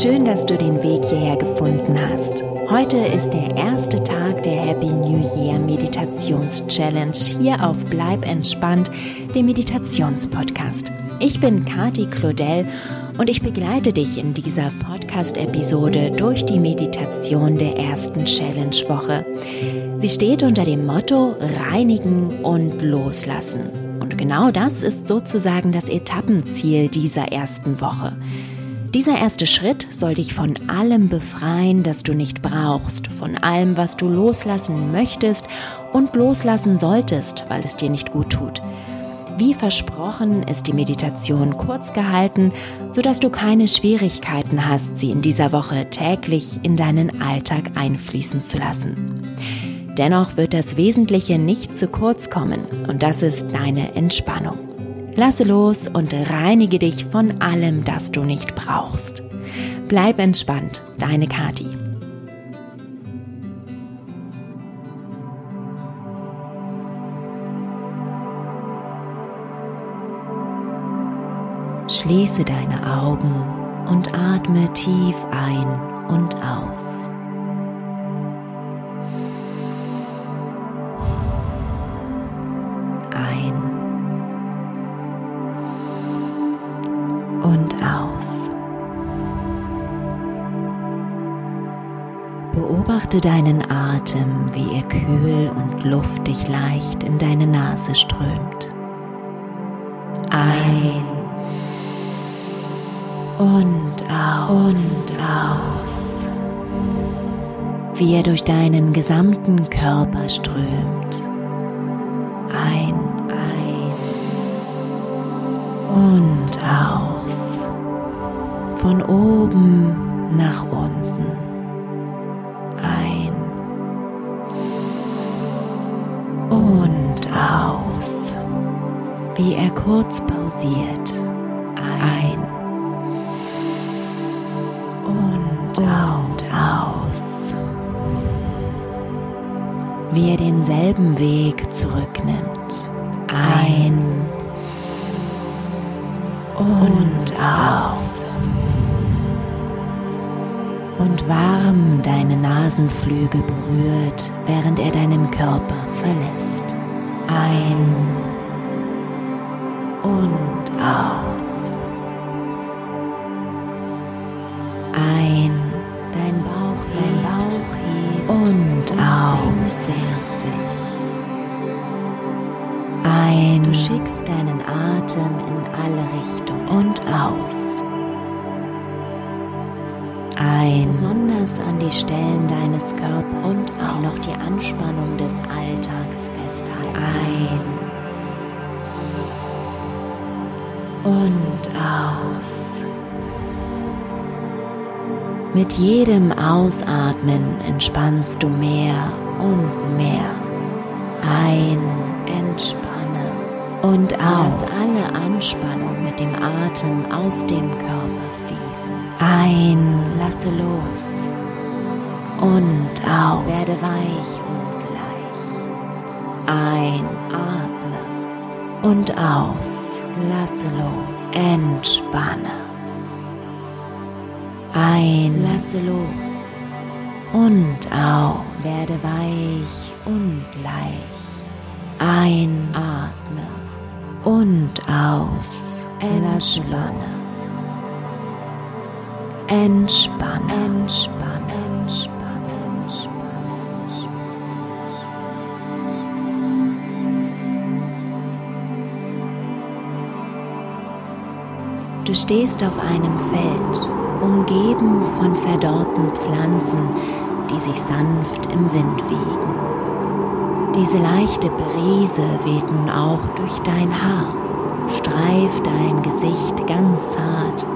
Schön, dass du den Weg hierher gefunden hast. Heute ist der erste Tag der Happy New Year Meditations Challenge hier auf Bleib entspannt, dem Meditationspodcast. Ich bin Kati Claudel und ich begleite dich in dieser Podcast-Episode durch die Meditation der ersten Challenge-Woche. Sie steht unter dem Motto Reinigen und Loslassen. Und genau das ist sozusagen das Etappenziel dieser ersten Woche. Dieser erste Schritt soll dich von allem befreien, das du nicht brauchst, von allem, was du loslassen möchtest und loslassen solltest, weil es dir nicht gut tut. Wie versprochen ist die Meditation kurz gehalten, sodass du keine Schwierigkeiten hast, sie in dieser Woche täglich in deinen Alltag einfließen zu lassen. Dennoch wird das Wesentliche nicht zu kurz kommen und das ist deine Entspannung. Lasse los und reinige dich von allem, das du nicht brauchst. Bleib entspannt, deine Kati. Schließe deine Augen und atme tief ein Beobachte deinen Atem, wie er kühl und luftig leicht in deine Nase strömt. Ein und aus. Und aus. Wie er durch deinen gesamten Körper strömt. Ein, ein und aus wie er denselben Weg zurücknimmt. Ein und aus und warm deine Nasenflügel berührt, während er deinen Körper verlässt. Ein und aus. Ein, dein Bauch, dein Bauch hebt aus. Ein, du schickst deinen Atem in alle Richtungen und aus ein, besonders an die Stellen deines Körpers und auch die noch die Anspannung des Alltags festhalten. Ein und aus. Mit jedem Ausatmen entspannst du mehr und mehr. Ein, entspanne und aus. Lass alle Anspannung mit dem Atem aus dem Körper fließen. Ein, lasse los und aus. Werde weich und gleich. Ein, atme und aus. Lasse los. Entspanne. Ein, lasse los und aus. Werde weich und gleich. Ein, atme und aus. Entspanne. Entspannen, entspannen, entspannen, entspannen, Du stehst auf einem Feld, umgeben von verdorrten Pflanzen, die sich sanft im Wind wiegen. Diese leichte Brise weht nun auch durch dein Haar, streift dein Gesicht ganz zart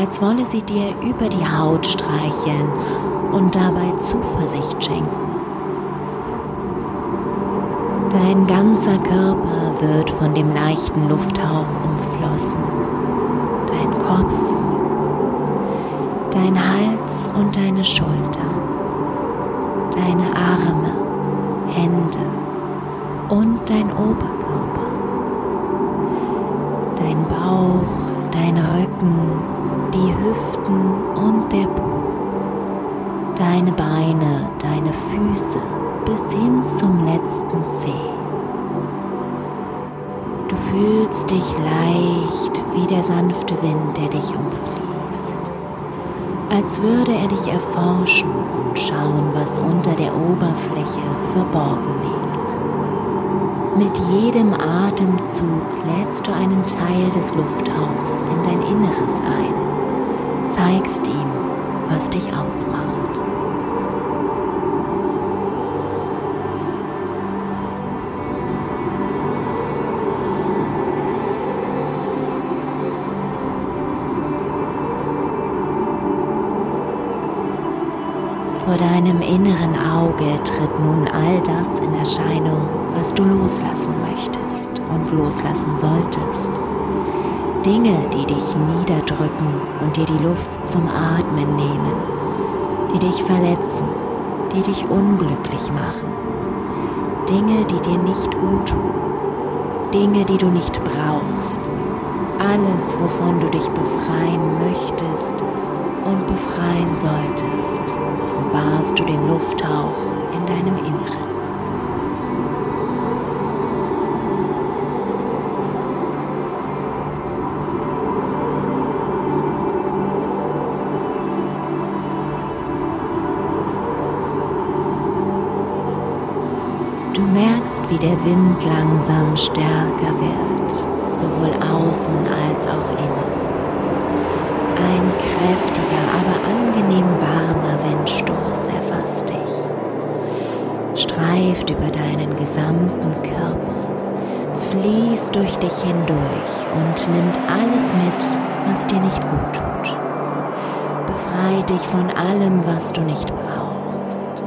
als wolle sie dir über die Haut streicheln und dabei Zuversicht schenken. Dein ganzer Körper wird von dem leichten Lufthauch umflossen. Dein Kopf, dein Hals und deine Schultern, deine Arme, Hände und dein Oberkörper, dein Bauch, dein Rücken die Hüften und der Po, deine Beine, deine Füße bis hin zum letzten Zeh. Du fühlst dich leicht wie der sanfte Wind, der dich umfließt, als würde er dich erforschen und schauen, was unter der Oberfläche verborgen liegt. Mit jedem Atemzug lädst du einen Teil des Lufthauchs in dein Inneres ein, zeigst ihm, was dich ausmacht. Vor deinem inneren Auge tritt nun all das in Erscheinung, was du loslassen möchtest und loslassen solltest. Dinge, die dich niederdrücken und dir die Luft zum Atmen nehmen, die dich verletzen, die dich unglücklich machen. Dinge, die dir nicht gut tun, Dinge, die du nicht brauchst. Alles, wovon du dich befreien möchtest und befreien solltest offenbarst du den Lufthauch in deinem Inneren. Du merkst, wie der Wind langsam stärker wird, sowohl außen als auch innen. Über deinen gesamten Körper, fließt durch dich hindurch und nimmt alles mit, was dir nicht gut tut. Befreit dich von allem, was du nicht brauchst.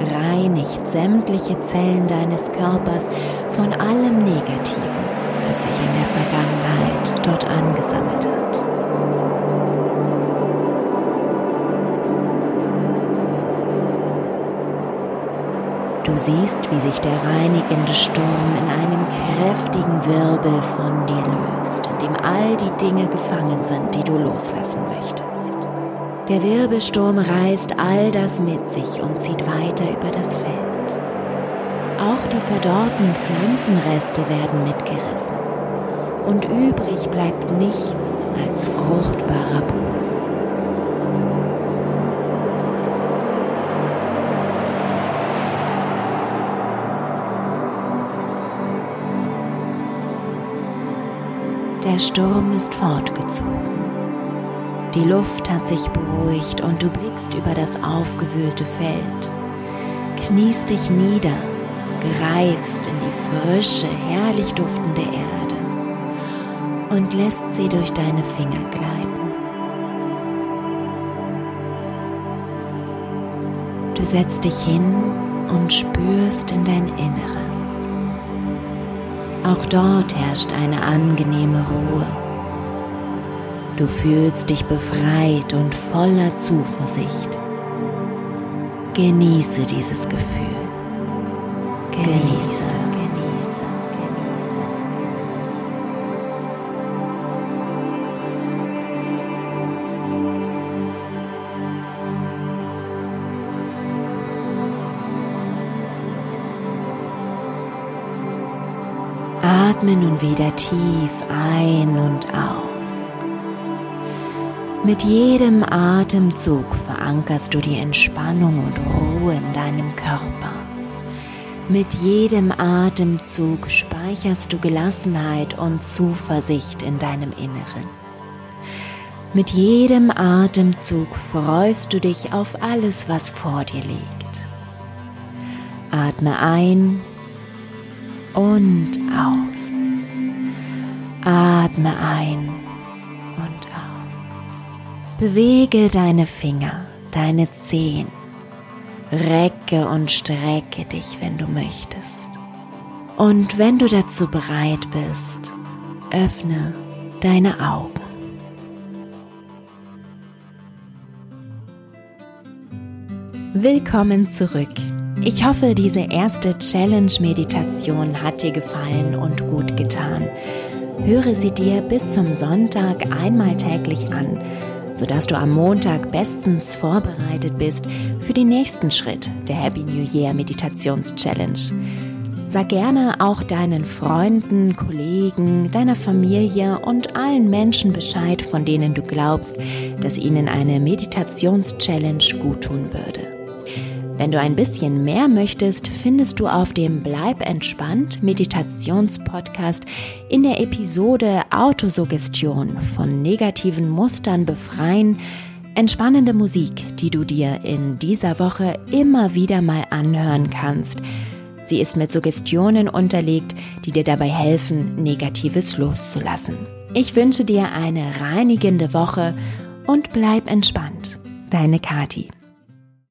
Reinigt sämtliche Zellen deines Körpers von allem Negativen, das sich in der Vergangenheit dort angesammelt hat. Du siehst, wie sich der reinigende Sturm in einem kräftigen Wirbel von dir löst, in dem all die Dinge gefangen sind, die du loslassen möchtest. Der Wirbelsturm reißt all das mit sich und zieht weiter über das Feld. Auch die verdorrten Pflanzenreste werden mitgerissen und übrig bleibt nichts als fruchtbarer Boden. Der Sturm ist fortgezogen. Die Luft hat sich beruhigt und du blickst über das aufgewühlte Feld, kniest dich nieder, greifst in die frische, herrlich duftende Erde und lässt sie durch deine Finger gleiten. Du setzt dich hin und spürst in dein Inneres. Auch dort herrscht eine angenehme Ruhe. Du fühlst dich befreit und voller Zuversicht. Genieße dieses Gefühl. Genieße. Atme nun wieder tief ein und aus. Mit jedem Atemzug verankerst du die Entspannung und Ruhe in deinem Körper. Mit jedem Atemzug speicherst du Gelassenheit und Zuversicht in deinem Inneren. Mit jedem Atemzug freust du dich auf alles, was vor dir liegt. Atme ein und aus. Atme ein und aus. Bewege deine Finger, deine Zehen. Recke und strecke dich, wenn du möchtest. Und wenn du dazu bereit bist, öffne deine Augen. Willkommen zurück. Ich hoffe, diese erste Challenge-Meditation hat dir gefallen und gut getan. Höre sie dir bis zum Sonntag einmal täglich an. sodass du am Montag bestens vorbereitet bist für den nächsten Schritt der Happy New Year Meditations Challenge. Sag gerne auch deinen Freunden, Kollegen, deiner Familie und allen Menschen Bescheid, von denen du glaubst, dass ihnen eine Meditations-Challenge guttun würde. Wenn du ein bisschen mehr möchtest, findest du auf dem Bleib entspannt Meditationspodcast in der Episode Autosuggestion von negativen Mustern befreien entspannende Musik, die du dir in dieser Woche immer wieder mal anhören kannst Sie ist mit Suggestionen unterlegt, die dir dabei helfen, Negatives loszulassen. Ich wünsche dir eine reinigende Woche und bleib entspannt. Deine Kati.